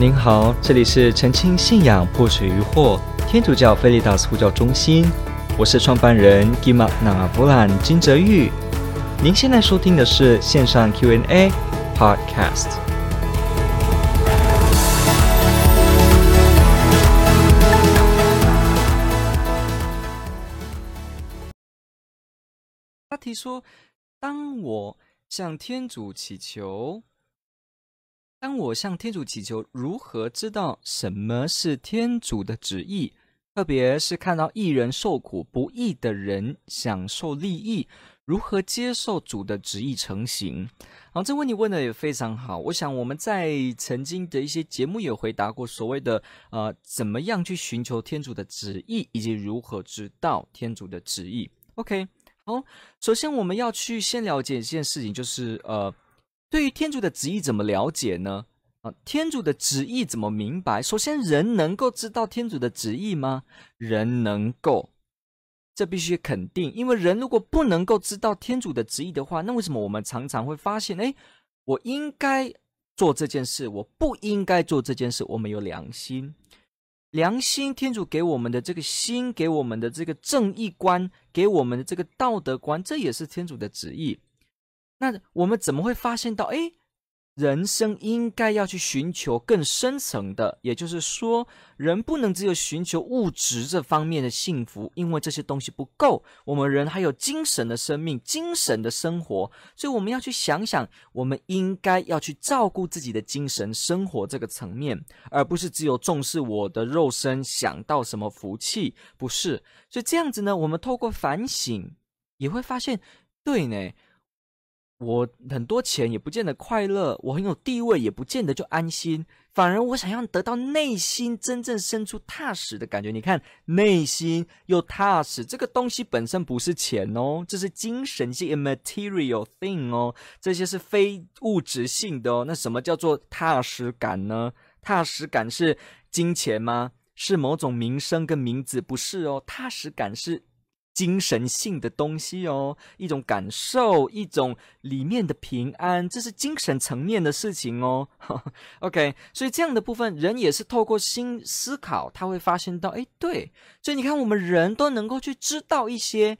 您好，这里是澄清信仰破除疑惑天主教菲利达斯呼叫中心，我是创办人吉玛那弗兰金泽玉。您现在收听的是线上 Q&A Podcast。他提出：“当我向天主祈求。”当我向天主祈求，如何知道什么是天主的旨意？特别是看到一人受苦，不义的人享受利益，如何接受主的旨意成行？好，这问题问的也非常好。我想我们在曾经的一些节目也回答过，所谓的呃，怎么样去寻求天主的旨意，以及如何知道天主的旨意？OK，好，首先我们要去先了解一件事情，就是呃。对于天主的旨意怎么了解呢？啊，天主的旨意怎么明白？首先，人能够知道天主的旨意吗？人能够，这必须肯定。因为人如果不能够知道天主的旨意的话，那为什么我们常常会发现，哎，我应该做这件事，我不应该做这件事？我们有良心，良心，天主给我们的这个心，给我们的这个正义观，给我们的这个道德观，这也是天主的旨意。那我们怎么会发现到，哎，人生应该要去寻求更深层的，也就是说，人不能只有寻求物质这方面的幸福，因为这些东西不够。我们人还有精神的生命、精神的生活，所以我们要去想想，我们应该要去照顾自己的精神生活这个层面，而不是只有重视我的肉身，想到什么福气，不是。所以这样子呢，我们透过反省，也会发现，对呢。我很多钱也不见得快乐，我很有地位也不见得就安心，反而我想要得到内心真正深处踏实的感觉。你看，内心又踏实，这个东西本身不是钱哦，这是精神性 （immaterial thing） 哦，这些是非物质性的哦。那什么叫做踏实感呢？踏实感是金钱吗？是某种名声跟名字？不是哦，踏实感是。精神性的东西哦，一种感受，一种里面的平安，这是精神层面的事情哦。OK，所以这样的部分，人也是透过心思考，他会发现到，哎，对，所以你看，我们人都能够去知道一些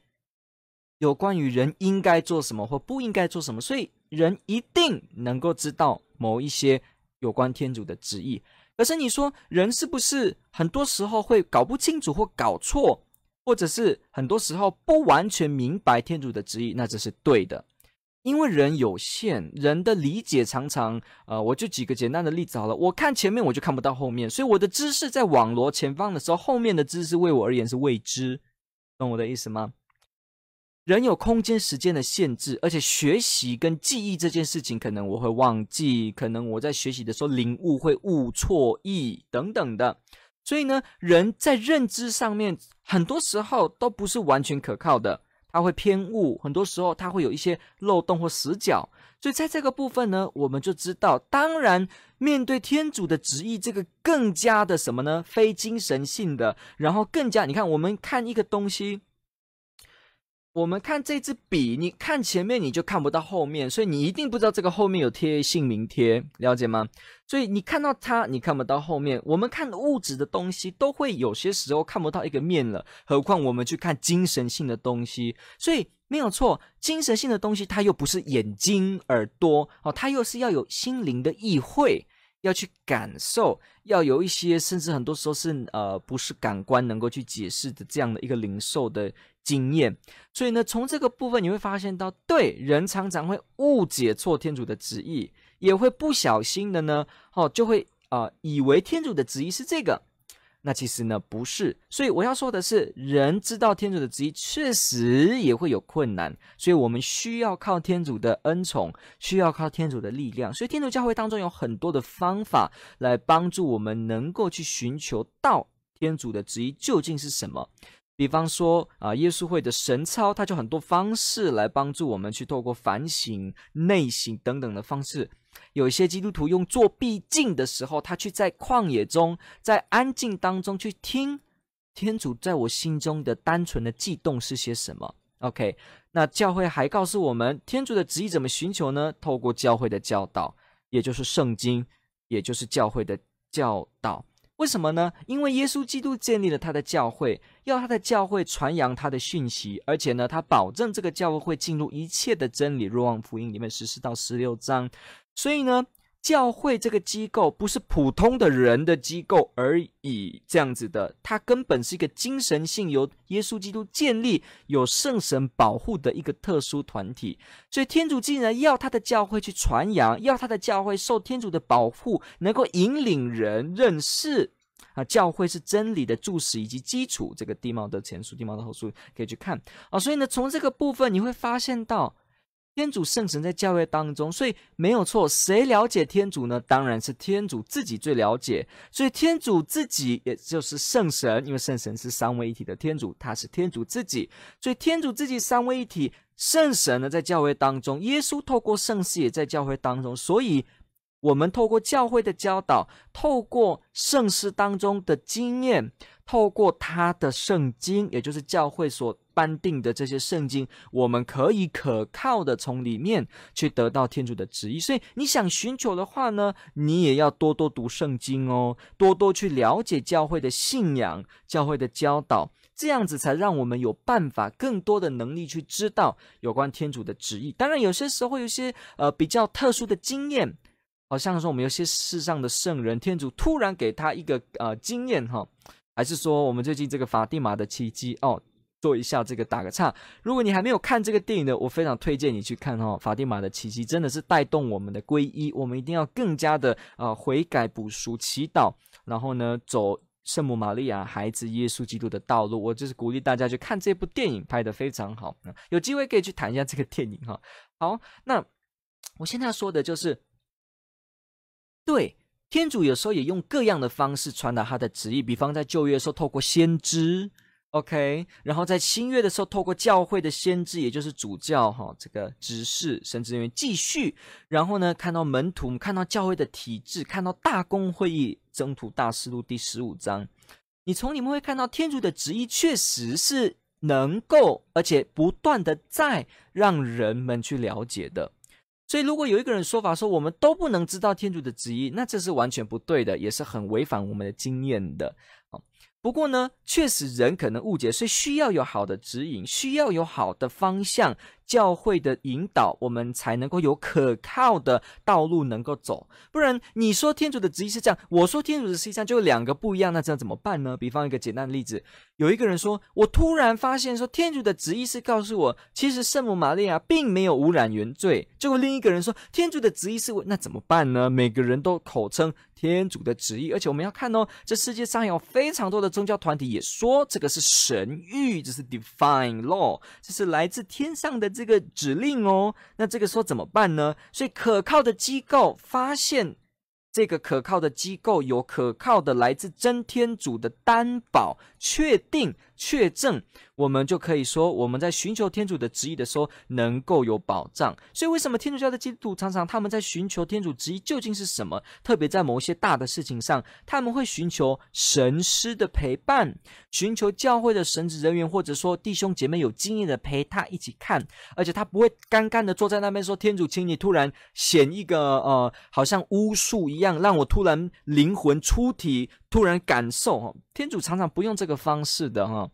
有关于人应该做什么或不应该做什么，所以人一定能够知道某一些有关天主的旨意。可是你说，人是不是很多时候会搞不清楚或搞错？或者是很多时候不完全明白天主的旨意，那这是对的，因为人有限，人的理解常常，呃，我就举个简单的例子好了，我看前面我就看不到后面，所以我的知识在网罗前方的时候，后面的知识为我而言是未知，懂我的意思吗？人有空间时间的限制，而且学习跟记忆这件事情，可能我会忘记，可能我在学习的时候领悟会误错意等等的。所以呢，人在认知上面，很多时候都不是完全可靠的，他会偏误，很多时候他会有一些漏洞或死角。所以在这个部分呢，我们就知道，当然面对天主的旨意，这个更加的什么呢？非精神性的，然后更加，你看，我们看一个东西。我们看这支笔，你看前面你就看不到后面，所以你一定不知道这个后面有贴姓名贴，了解吗？所以你看到它，你看不到后面。我们看物质的东西，都会有些时候看不到一个面了，何况我们去看精神性的东西。所以没有错，精神性的东西它又不是眼睛、耳朵哦，它又是要有心灵的意会。要去感受，要有一些，甚至很多时候是呃，不是感官能够去解释的这样的一个领受的经验。所以呢，从这个部分你会发现到，对，人常常会误解错天主的旨意，也会不小心的呢，哦，就会啊、以为天主的旨意是这个。那其实呢，不是，所以我要说的是，人知道天主的旨意，确实也会有困难，所以我们需要靠天主的恩宠，需要靠天主的力量。所以天主教会当中有很多的方法来帮助我们，能够去寻求到天主的旨意究竟是什么。比方说啊，耶稣会的神操，它就很多方式来帮助我们去透过反省、内省等等的方式。有一些基督徒用做必静的时候，他去在旷野中，在安静当中去听天主在我心中的单纯的悸动是些什么。OK，那教会还告诉我们，天主的旨意怎么寻求呢？透过教会的教导，也就是圣经，也就是教会的教导。为什么呢？因为耶稣基督建立了他的教会，要他的教会传扬他的讯息，而且呢，他保证这个教会会进入一切的真理。若望福音里面十四到十六章，所以呢。教会这个机构不是普通的人的机构而已，这样子的，它根本是一个精神性由耶稣基督建立、有圣神保护的一个特殊团体。所以天主既然要他的教会去传扬，要他的教会受天主的保护，能够引领人认识啊，教会是真理的柱石以及基础。这个地貌的前书、地貌的后书可以去看啊。所以呢，从这个部分你会发现到。天主圣神在教会当中，所以没有错。谁了解天主呢？当然是天主自己最了解。所以天主自己也就是圣神，因为圣神是三位一体的天主，他是天主自己。所以天主自己三位一体，圣神呢在教会当中，耶稣透过圣事也在教会当中。所以，我们透过教会的教导，透过圣事当中的经验，透过他的圣经，也就是教会所。颁定的这些圣经，我们可以可靠的从里面去得到天主的旨意。所以你想寻求的话呢，你也要多多读圣经哦，多多去了解教会的信仰、教会的教导，这样子才让我们有办法更多的能力去知道有关天主的旨意。当然，有些时候会有些呃比较特殊的经验，好像说我们有些世上的圣人，天主突然给他一个呃经验哈，还是说我们最近这个法蒂玛的奇迹哦。做一下这个打个岔，如果你还没有看这个电影的，我非常推荐你去看哦。法蒂玛的奇迹真的是带动我们的皈依，我们一定要更加的、呃、悔改补赎、祈祷，然后呢走圣母玛利亚孩子耶稣基督的道路。我就是鼓励大家去看这部电影，拍的非常好。有机会可以去谈一下这个电影哈。好，那我现在要说的就是，对天主有时候也用各样的方式传达他的旨意，比方在旧约的时候透过先知。OK，然后在新约的时候，透过教会的先知，也就是主教哈，这个执事、神职人员继续，然后呢，看到门徒，看到教会的体制，看到大公会议，征途大师录第十五章，你从里面会看到天主的旨意确实是能够，而且不断的在让人们去了解的。所以，如果有一个人说法说我们都不能知道天主的旨意，那这是完全不对的，也是很违反我们的经验的。不过呢，确实人可能误解，所以需要有好的指引，需要有好的方向。教会的引导，我们才能够有可靠的道路能够走。不然，你说天主的旨意是这样，我说天主的旨意这样，就两个不一样，那这样怎么办呢？比方一个简单的例子，有一个人说，我突然发现说，天主的旨意是告诉我，其实圣母玛利亚并没有污染原罪。结果另一个人说，天主的旨意是我，那怎么办呢？每个人都口称天主的旨意，而且我们要看哦，这世界上有非常多的宗教团体也说这个是神谕，这是 divine law，这是来自天上的。这个指令哦，那这个时候怎么办呢？所以可靠的机构发现，这个可靠的机构有可靠的来自真天主的担保，确定确证。我们就可以说，我们在寻求天主的旨意的时候，能够有保障。所以，为什么天主教的基督徒常常他们在寻求天主旨意究竟是什么？特别在某些大的事情上，他们会寻求神师的陪伴，寻求教会的神职人员，或者说弟兄姐妹有经验的陪他一起看。而且他不会干干的坐在那边说：“天主，请你突然显一个呃，好像巫术一样，让我突然灵魂出体，突然感受。”天主常常不用这个方式的哈。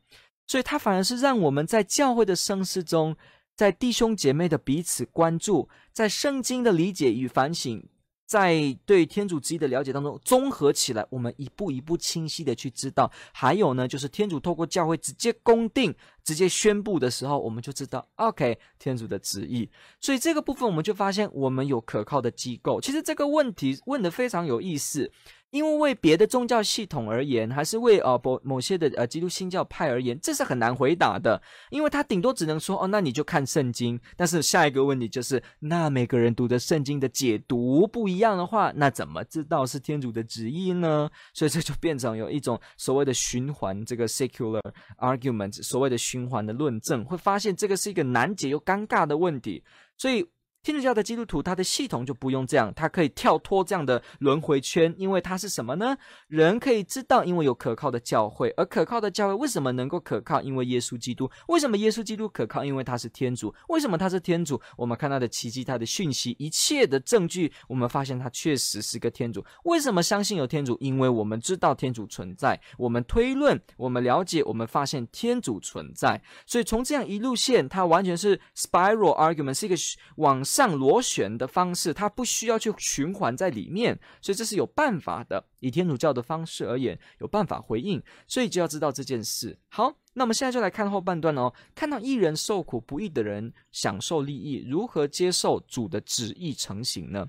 所以，他反而是让我们在教会的生事中，在弟兄姐妹的彼此关注，在圣经的理解与反省，在对天主之意的了解当中，综合起来，我们一步一步清晰的去知道。还有呢，就是天主透过教会直接公定、直接宣布的时候，我们就知道，OK，天主的旨意。所以这个部分，我们就发现我们有可靠的机构。其实这个问题问得非常有意思。因为为别的宗教系统而言，还是为呃某某些的呃基督新教派而言，这是很难回答的。因为他顶多只能说哦，那你就看圣经。但是下一个问题就是，那每个人读的圣经的解读不一样的话，那怎么知道是天主的旨意呢？所以这就变成有一种所谓的循环，这个 secular argument，所谓的循环的论证，会发现这个是一个难解又尴尬的问题。所以。天主教的基督徒，他的系统就不用这样，他可以跳脱这样的轮回圈，因为他是什么呢？人可以知道，因为有可靠的教会，而可靠的教会为什么能够可靠？因为耶稣基督。为什么耶稣基督可靠？因为他是天主。为什么他是天主？我们看他的奇迹，他的讯息，一切的证据，我们发现他确实是个天主。为什么相信有天主？因为我们知道天主存在，我们推论，我们了解，我们发现天主存在。所以从这样一路线，它完全是 spiral argument，是一个往上螺旋的方式，它不需要去循环在里面，所以这是有办法的。以天主教的方式而言，有办法回应，所以就要知道这件事。好，那么现在就来看后半段哦。看到一人受苦，不易的人享受利益，如何接受主的旨意成行呢？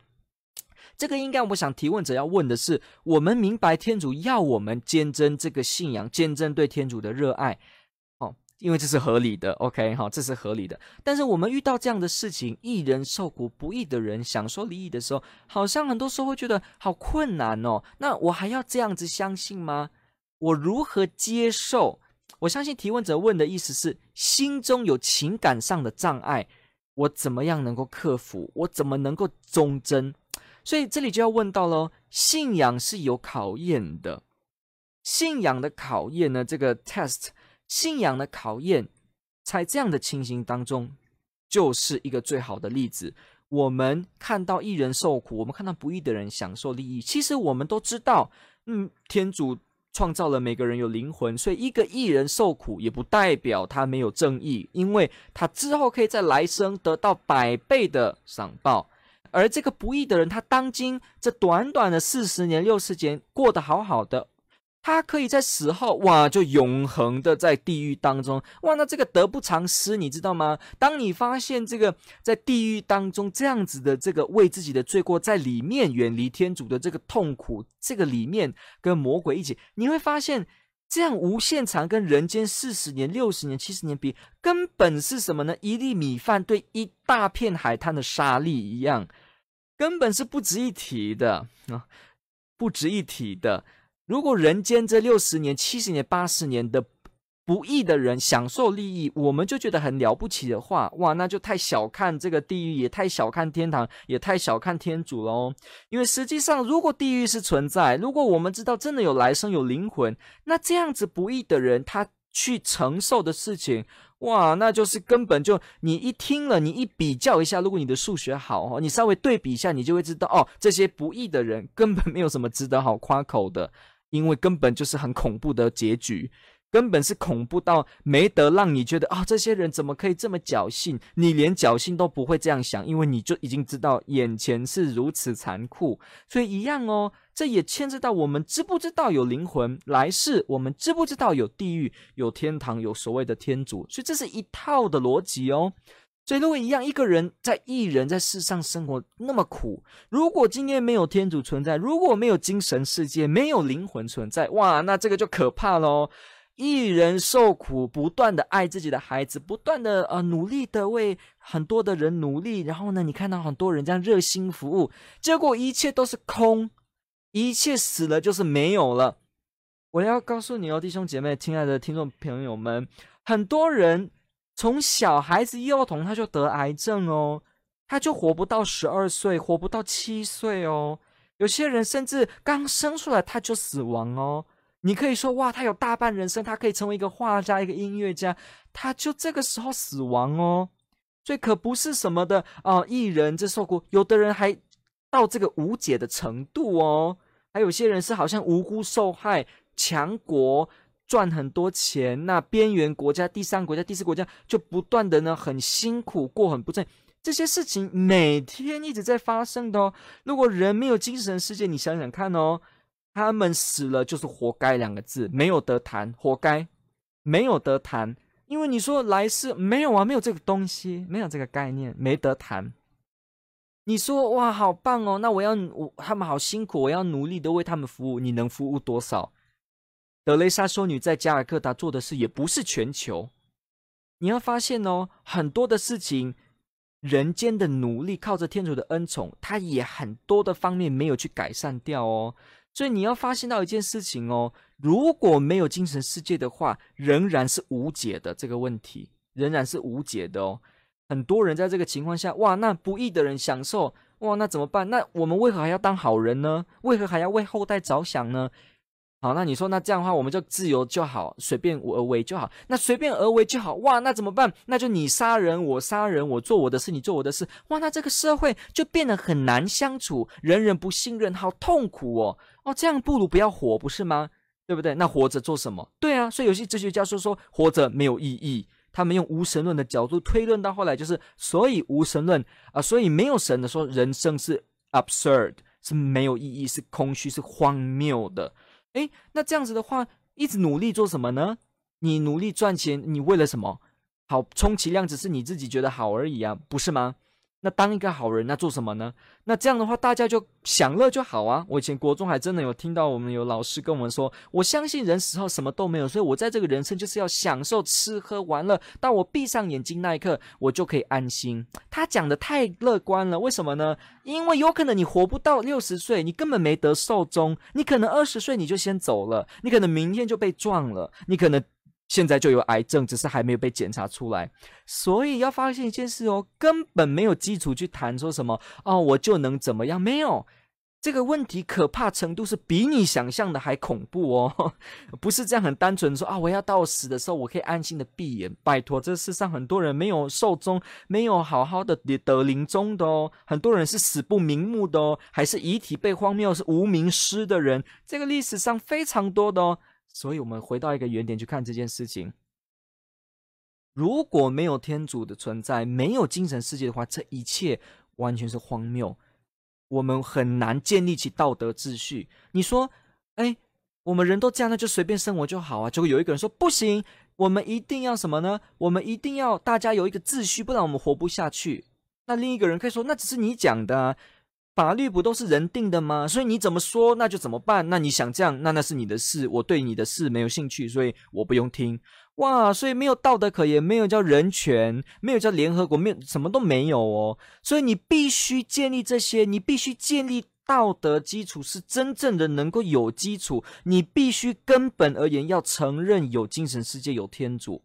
这个应该我想提问者要问的是：我们明白天主要我们坚贞这个信仰，坚贞对天主的热爱。因为这是合理的，OK，好，这是合理的。但是我们遇到这样的事情，一人受苦，不义的人想说离异的时候，好像很多时候会觉得好困难哦。那我还要这样子相信吗？我如何接受？我相信提问者问的意思是，心中有情感上的障碍，我怎么样能够克服？我怎么能够忠贞？所以这里就要问到喽，信仰是有考验的，信仰的考验呢？这个 test。信仰的考验，在这样的情形当中，就是一个最好的例子。我们看到义人受苦，我们看到不义的人享受利益。其实我们都知道，嗯，天主创造了每个人有灵魂，所以一个艺人受苦，也不代表他没有正义，因为他之后可以在来生得到百倍的赏报。而这个不义的人，他当今这短短的四十年、六十年过得好好的。他可以在死后哇，就永恒的在地狱当中哇，那这个得不偿失，你知道吗？当你发现这个在地狱当中这样子的这个为自己的罪过在里面远离天主的这个痛苦，这个里面跟魔鬼一起，你会发现这样无限长跟人间四十年、六十年、七十年比，根本是什么呢？一粒米饭对一大片海滩的沙粒一样，根本是不值一提的啊，不值一提的。如果人间这六十年、七十年、八十年的不义的人享受利益，我们就觉得很了不起的话，哇，那就太小看这个地狱，也太小看天堂，也太小看天主了哦。因为实际上，如果地狱是存在，如果我们知道真的有来生、有灵魂，那这样子不义的人他去承受的事情，哇，那就是根本就你一听了，你一比较一下，如果你的数学好哦，你稍微对比一下，你就会知道哦，这些不义的人根本没有什么值得好夸口的。因为根本就是很恐怖的结局，根本是恐怖到没得让你觉得啊、这些人怎么可以这么侥幸？你连侥幸都不会这样想，因为你就已经知道眼前是如此残酷。所以一样哦，这也牵涉到我们知不知道有灵魂来世，我们知不知道有地狱、有天堂、有所谓的天主。所以这是一套的逻辑哦。所以，如果一样，一个人在义人在世上生活那么苦，如果今天没有天主存在，如果没有精神世界，没有灵魂存在，哇，那这个就可怕喽！义人受苦，不断的爱自己的孩子，不断的呃努力的为很多的人努力，然后呢，你看到很多人这样热心服务，结果一切都是空，一切死了就是没有了。我要告诉你哦，弟兄姐妹，亲爱的听众朋友们，很多人。从小孩子幼童他就得癌症哦，他就活不到十二岁，活不到七岁哦。有些人甚至刚生出来他就死亡哦。你可以说哇，他有大半人生，他可以成为一个画家、一个音乐家，他就这个时候死亡哦。所以可不是什么的哦，艺人这受苦，有的人还到这个无解的程度哦。还有些人是好像无辜受害，强国。赚很多钱，那边缘国家、第三国家、第四国家就不断的呢，很辛苦过很不正，这些事情每天一直在发生的哦。如果人没有精神世界，你想想看哦，他们死了就是活该两个字，没有得谈，活该，没有得谈。因为你说来世没有啊，没有这个东西，没有这个概念，没得谈。你说哇，好棒哦，那我要我他们好辛苦，我要努力的为他们服务，你能服务多少？德雷莎修女在加尔各答做的事也不是全球，你要发现哦，很多的事情，人间的努力靠着天主的恩宠，它也很多的方面没有去改善掉哦。所以你要发现到一件事情哦，如果没有精神世界的话，仍然是无解的这个问题，仍然是无解的哦。很多人在这个情况下，哇，那不义的人享受，哇，那怎么办？那我们为何还要当好人呢？为何还要为后代着想呢？好，那你说，那这样的话，我们就自由就好，随便而为就好。那随便而为就好，哇，那怎么办？那就你杀人，我杀人，我做我的事，你做我的事，哇，那这个社会就变得很难相处，人人不信任，好痛苦哦。哦，这样不如不要活，不是吗？对不对？那活着做什么？对啊，所以有些哲学家说说活着没有意义，他们用无神论的角度推论到后来，就是所以无神论啊、所以没有神的说人生是 absurd，是没有意义，是空虚，是荒谬的。哎，那这样子的话，一直努力做什么呢？你努力赚钱，你为了什么？好，充其量只是你自己觉得好而已啊，不是吗？那当一个好人，那做什么呢？那这样的话，大家就享乐就好啊。我以前国中还真的有听到我们有老师跟我们说，我相信人死后什么都没有，所以我在这个人生就是要享受吃喝玩乐，当我闭上眼睛那一刻，我就可以安心。他讲的太乐观了，为什么呢？因为有可能你活不到六十岁，你根本没得寿终，你可能二十岁你就先走了，你可能明天就被撞了，你可能。现在就有癌症，只是还没有被检查出来，所以要发现一件事哦，根本没有基础去谈说什么哦，我就能怎么样？没有，这个问题可怕程度是比你想象的还恐怖哦，不是这样很单纯说啊，我要到死的时候我可以安心的闭眼。拜托，这世上很多人没有寿终，没有好好的得临终的哦，很多人是死不瞑目的哦，还是遗体被荒谬是无名尸的人，这个历史上非常多的哦。所以，我们回到一个原点去看这件事情。如果没有天主的存在，没有精神世界的话，这一切完全是荒谬。我们很难建立起道德秩序。你说，哎，我们人都这样，那就随便生活就好啊。结果有一个人说不行，我们一定要什么呢？我们一定要大家有一个秩序，不然我们活不下去。那另一个人可以说，那只是你讲的。法律不都是人定的吗？所以你怎么说，那就怎么办。那你想这样，那那是你的事。我对你的事没有兴趣，所以我不用听。哇，所以没有道德可言，没有叫人权，没有叫联合国，没有什么都没有哦。所以你必须建立这些，你必须建立道德基础，是真正的能够有基础。你必须根本而言要承认有精神世界，有天主，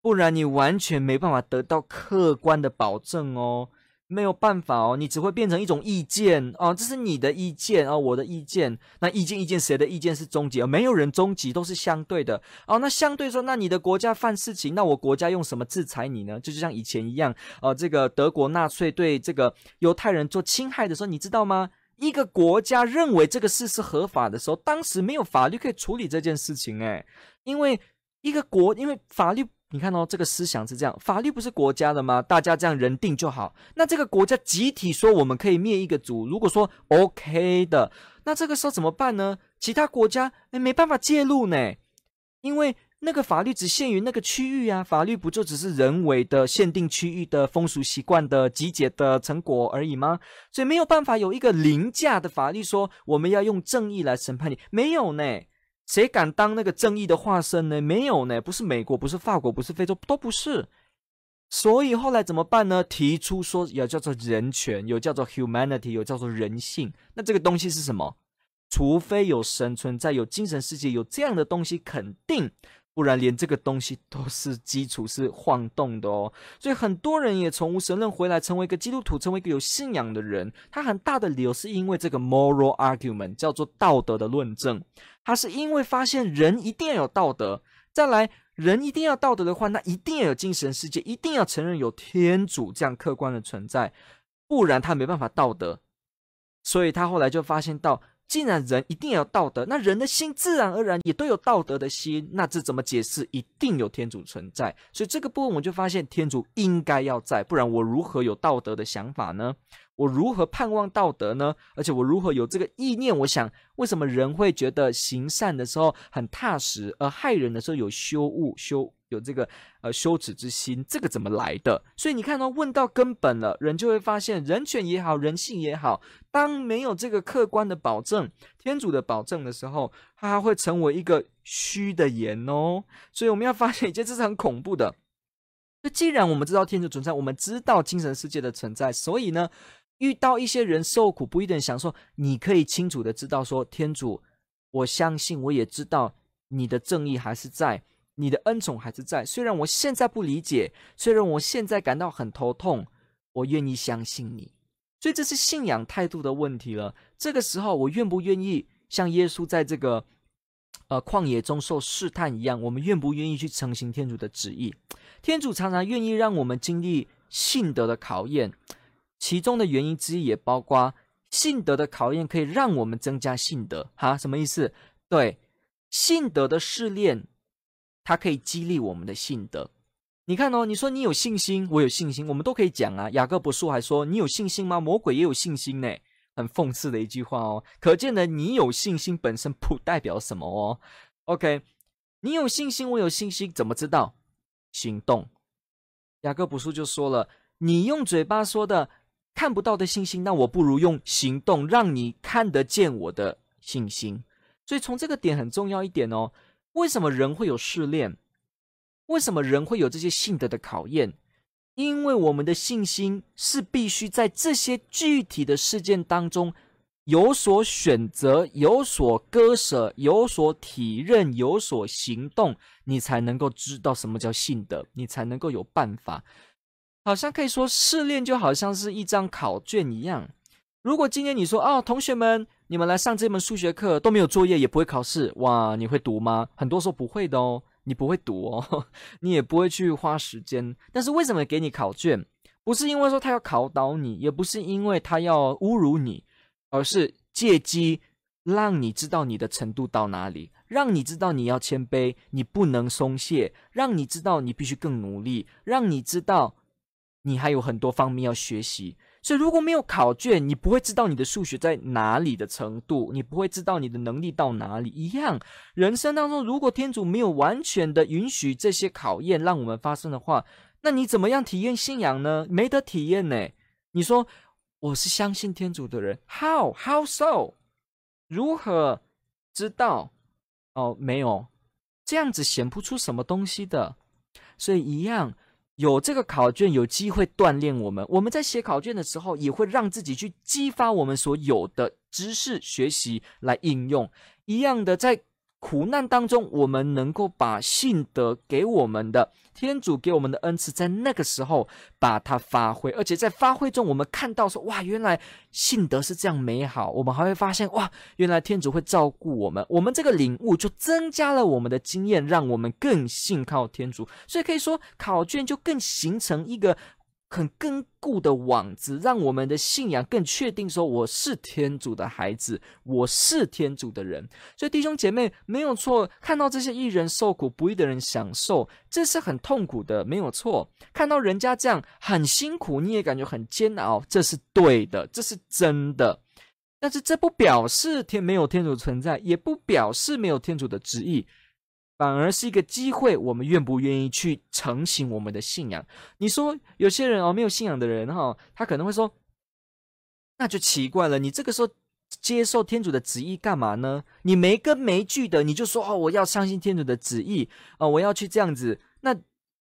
不然你完全没办法得到客观的保证哦。没有办法哦，你只会变成一种意见哦，这是你的意见哦，我的意见。那意见意见，谁的意见是终极？没有人终极，都是相对的哦。那相对说，那你的国家犯事情，那我国家用什么制裁你呢？就就像以前一样，呃，这个德国纳粹对这个犹太人做侵害的时候，你知道吗？一个国家认为这个事是合法的时候，当时没有法律可以处理这件事情，诶，因为一个国，因为法律。你看哦，这个思想是这样，法律不是国家的吗？大家这样人定就好。那这个国家集体说我们可以灭一个族，如果说 OK 的，那这个时候怎么办呢？其他国家诶没办法介入呢，因为那个法律只限于那个区域啊，法律不就只是人为的限定区域的风俗习惯的集结的成果而已吗？所以没有办法有一个凌驾的法律说我们要用正义来审判你，没有呢。谁敢当那个正义的化身呢？没有呢，不是美国，不是法国，不是非洲，都不是。所以后来怎么办呢？提出说要叫做人权，有叫做 humanity，有叫做人性。那这个东西是什么？除非有神存在，有精神世界，有这样的东西，肯定。不然，连这个东西都是基础是晃动的哦。所以很多人也从无神论回来，成为一个基督徒，成为一个有信仰的人。他很大的理由是因为这个 moral argument，叫做道德的论证。他是因为发现人一定要有道德，再来人一定要道德的话，那一定要有精神世界，一定要承认有天主这样客观的存在，不然他没办法道德。所以他后来就发现到。既然人一定要有道德，那人的心自然而然也都有道德的心，那这怎么解释？一定有天主存在，所以这个部分我就发现天主应该要在，不然我如何有道德的想法呢？我如何盼望道德呢？而且我如何有这个意念？我想，为什么人会觉得行善的时候很踏实，而害人的时候有羞恶、羞有这个呃羞耻之心？这个怎么来的？所以你看到、问到根本了，人就会发现，人权也好，人性也好，当没有这个客观的保证、天主的保证的时候，它会成为一个虚的言哦。所以我们要发现一件事是很恐怖的。那既然我们知道天主存在，我们知道精神世界的存在，所以呢，遇到一些人受苦不一定享受，你可以清楚的知道说，天主，我相信，我也知道你的正义还是在，你的恩宠还是在。虽然我现在不理解，虽然我现在感到很头痛，我愿意相信你。所以这是信仰态度的问题了。这个时候，我愿不愿意像耶稣在这个呃旷野中受试探一样？我们愿不愿意去承行天主的旨意？天主常常愿意让我们经历信德的考验，其中的原因之一也包括信德的考验可以让我们增加信德。哈，什么意思？对，信德的试炼，它可以激励我们的信德。你看哦，你说你有信心，我有信心，我们都可以讲啊。雅各伯书还说：“你有信心吗？魔鬼也有信心呢。”很讽刺的一句话哦。可见呢，你有信心本身不代表什么哦。OK，你有信心，我有信心，怎么知道？行动。雅各伯书就说了：“你用嘴巴说的看不到的信心，那我不如用行动让你看得见我的信心。”所以从这个点很重要一点哦。为什么人会有试炼？为什么人会有这些信德的考验？因为我们的信心是必须在这些具体的事件当中有所选择、有所割舍、有所体认、有所行动，你才能够知道什么叫信德，你才能够有办法。好像可以说，试炼就好像是一张考卷一样。如果今天你说：“哦，同学们，你们来上这门数学课都没有作业，也不会考试，哇，你会读吗？”很多时候不会的哦。你不会读哦，你也不会去花时间。但是为什么给你考卷？不是因为说他要考倒你，也不是因为他要侮辱你，而是借机让你知道你的程度到哪里，让你知道你要谦卑，你不能松懈，让你知道你必须更努力，让你知道你还有很多方面要学习。所以，如果没有考卷，你不会知道你的数学在哪里的程度，你不会知道你的能力到哪里。一样，人生当中，如果天主没有完全的允许这些考验让我们发生的话，那你怎么样体验信仰呢？没得体验呢。你说我是相信天主的人，How How so？如何知道？哦，没有，这样子显不出什么东西的。所以一样。有这个考卷，有机会锻炼我们。我们在写考卷的时候，也会让自己去激发我们所有的知识学习来应用。一样的，在苦难当中，我们能够把信德给我们的。天主给我们的恩赐，在那个时候把它发挥，而且在发挥中，我们看到说，哇，原来信德是这样美好。我们还会发现，哇，原来天主会照顾我们。我们这个领悟就增加了我们的经验，让我们更信靠天主。所以可以说，考卷就更形成一个。很坚固的网子，让我们的信仰更确定，说我是天主的孩子，我是天主的人。所以弟兄姐妹没有错，看到这些义人受苦，不义的人享受，这是很痛苦的，没有错。看到人家这样很辛苦，你也感觉很煎熬，这是对的，这是真的。但是这不表示天没有天主存在，也不表示没有天主的旨意。反而是一个机会，我们愿不愿意去承行我们的信仰？你说有些人哦，没有信仰的人哈、哦，他可能会说，那就奇怪了，你这个时候接受天主的旨意干嘛呢？你没根没据的，你就说哦，我要相信天主的旨意啊、哦，我要去这样子，那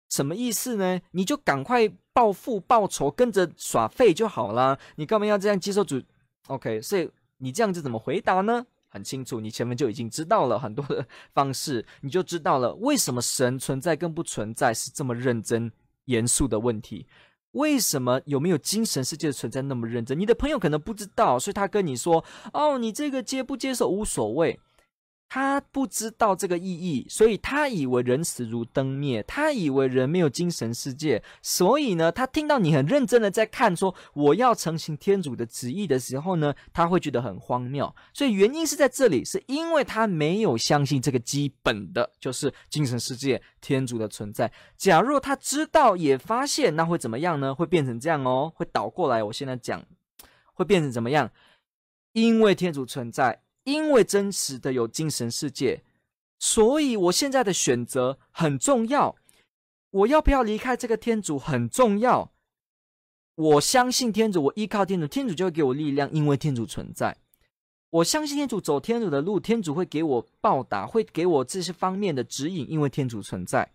什么意思呢？你就赶快报复报仇，跟着耍废就好了，你干嘛要这样接受主？OK，所以你这样子怎么回答呢？很清楚，你前面就已经知道了很多的 方式，你就知道了为什么神存在跟不存在是这么认真严肃的问题。为什么有没有精神世界的存在那么认真？你的朋友可能不知道，所以他跟你说：“哦，你这个接不接受无所谓。”他不知道这个意义，所以他以为人死如灯灭，他以为人没有精神世界，所以呢，他听到你很认真的在看，说我要成行天主的旨意的时候呢，他会觉得很荒谬。所以原因是在这里，是因为他没有相信这个基本的，就是精神世界天主的存在。假若他知道也发现，那会怎么样呢？会变成这样哦，会倒过来。我现在讲，会变成怎么样？因为天主存在。因为真实的有精神世界，所以我现在的选择很重要。我要不要离开这个天主很重要。我相信天主，我依靠天主，天主就会给我力量，因为天主存在。我相信天主，走天主的路，天主会给我报答，会给我这些方面的指引，因为天主存在。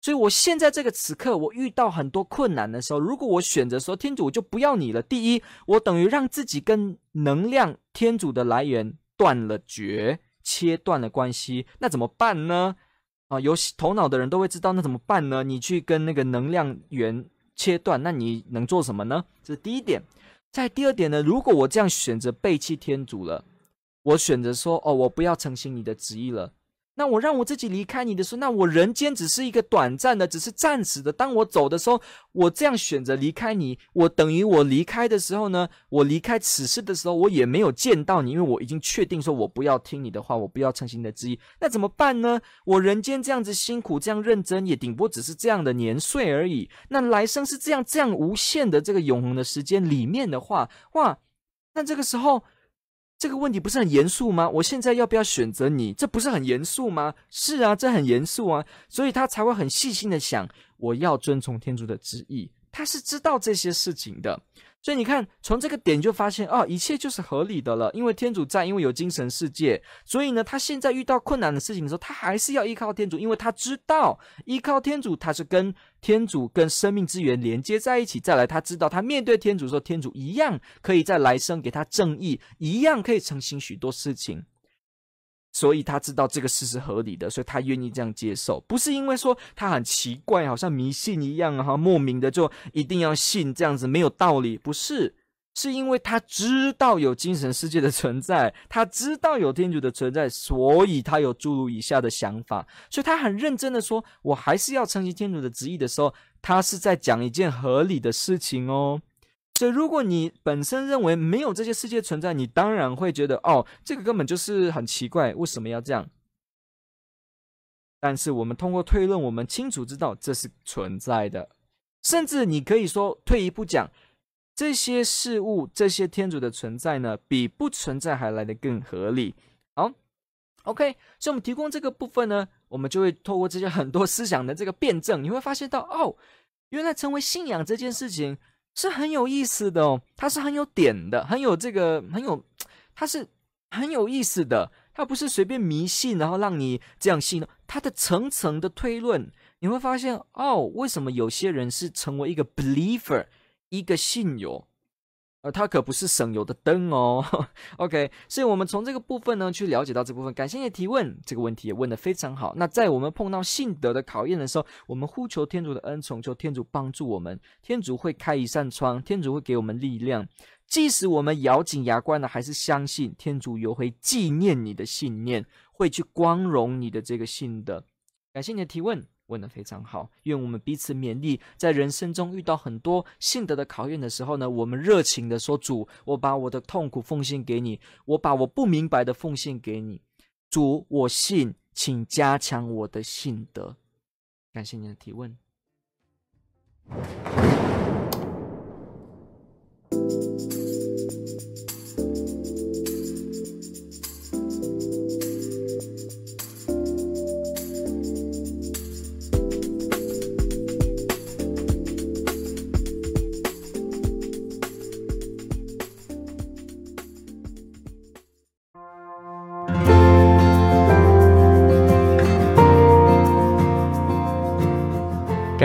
所以，我现在这个此刻，我遇到很多困难的时候，如果我选择说天主，我就不要你了。第一，我等于让自己跟能量天主的来源。断了绝，切断了关系，那怎么办呢？啊，有头脑的人都会知道，那怎么办呢？你去跟那个能量源切断，那你能做什么呢？这是第一点。在第二点呢，如果我这样选择背弃天主了，我选择说，哦，我不要承行你的旨意了。那我让我自己离开你的时候，那我人间只是一个短暂的，只是暂时的。当我走的时候，我这样选择离开你，我等于我离开的时候呢，我离开此事的时候，我也没有见到你，因为我已经确定说我不要听你的话，我不要诚心的之意。那怎么办呢？我人间这样子辛苦，这样认真，也顶多只是这样的年岁而已。那来生是这样这样无限的这个永恒的时间里面的话，哇，那这个时候。这个问题不是很严肃吗？我现在要不要选择你？这不是很严肃吗？是啊，这很严肃啊，所以他才会很细心的想，我要遵从天主的旨意。他是知道这些事情的。所以你看，从这个点就发现，哦，一切就是合理的了。因为天主在，因为有精神世界，所以呢，他现在遇到困难的事情的时候，他还是要依靠天主，因为他知道依靠天主，他是跟天主跟生命之源连接在一起。再来，他知道他面对天主的时候，天主一样可以在来生给他正义，一样可以澄清许多事情。所以他知道这个事是合理的，所以他愿意这样接受，不是因为说他很奇怪，好像迷信一样哈，莫名的就一定要信这样子没有道理，不是，是因为他知道有精神世界的存在，他知道有天主的存在，所以他有诸如以下的想法，所以他很认真的说，我还是要承行天主的旨意的时候，他是在讲一件合理的事情哦。所以，如果你本身认为没有这些世界存在，你当然会觉得哦，这个根本就是很奇怪，为什么要这样？但是，我们通过推论，我们清楚知道这是存在的。甚至你可以说，退一步讲，这些事物、这些天主的存在呢，比不存在还来得更合理。好，OK，所以我们提供这个部分呢，我们就会透过这些很多思想的这个辩证，你会发现到哦，原来成为信仰这件事情。是很有意思的哦，它是很有点的，很有这个，很有，它是很有意思的，它不是随便迷信，然后让你这样信，它的层层的推论，你会发现哦，为什么有些人是成为一个 believer，一个信友。呃，它可不是省油的灯哦。OK，所以我们从这个部分呢，去了解到这部分。感谢你的提问，这个问题也问得非常好。那在我们碰到信德的考验的时候，我们呼求天主的恩宠，求天主帮助我们。天主会开一扇窗，天主会给我们力量。即使我们咬紧牙关的，还是相信天主又会纪念你的信念，会去光荣你的这个信德。感谢你的提问。问得非常好，愿我们彼此勉励，在人生中遇到很多信德的考验的时候呢，我们热情的说：“主，我把我的痛苦奉献给你，我把我不明白的奉献给你。主，我信，请加强我的信德。”感谢您的提问。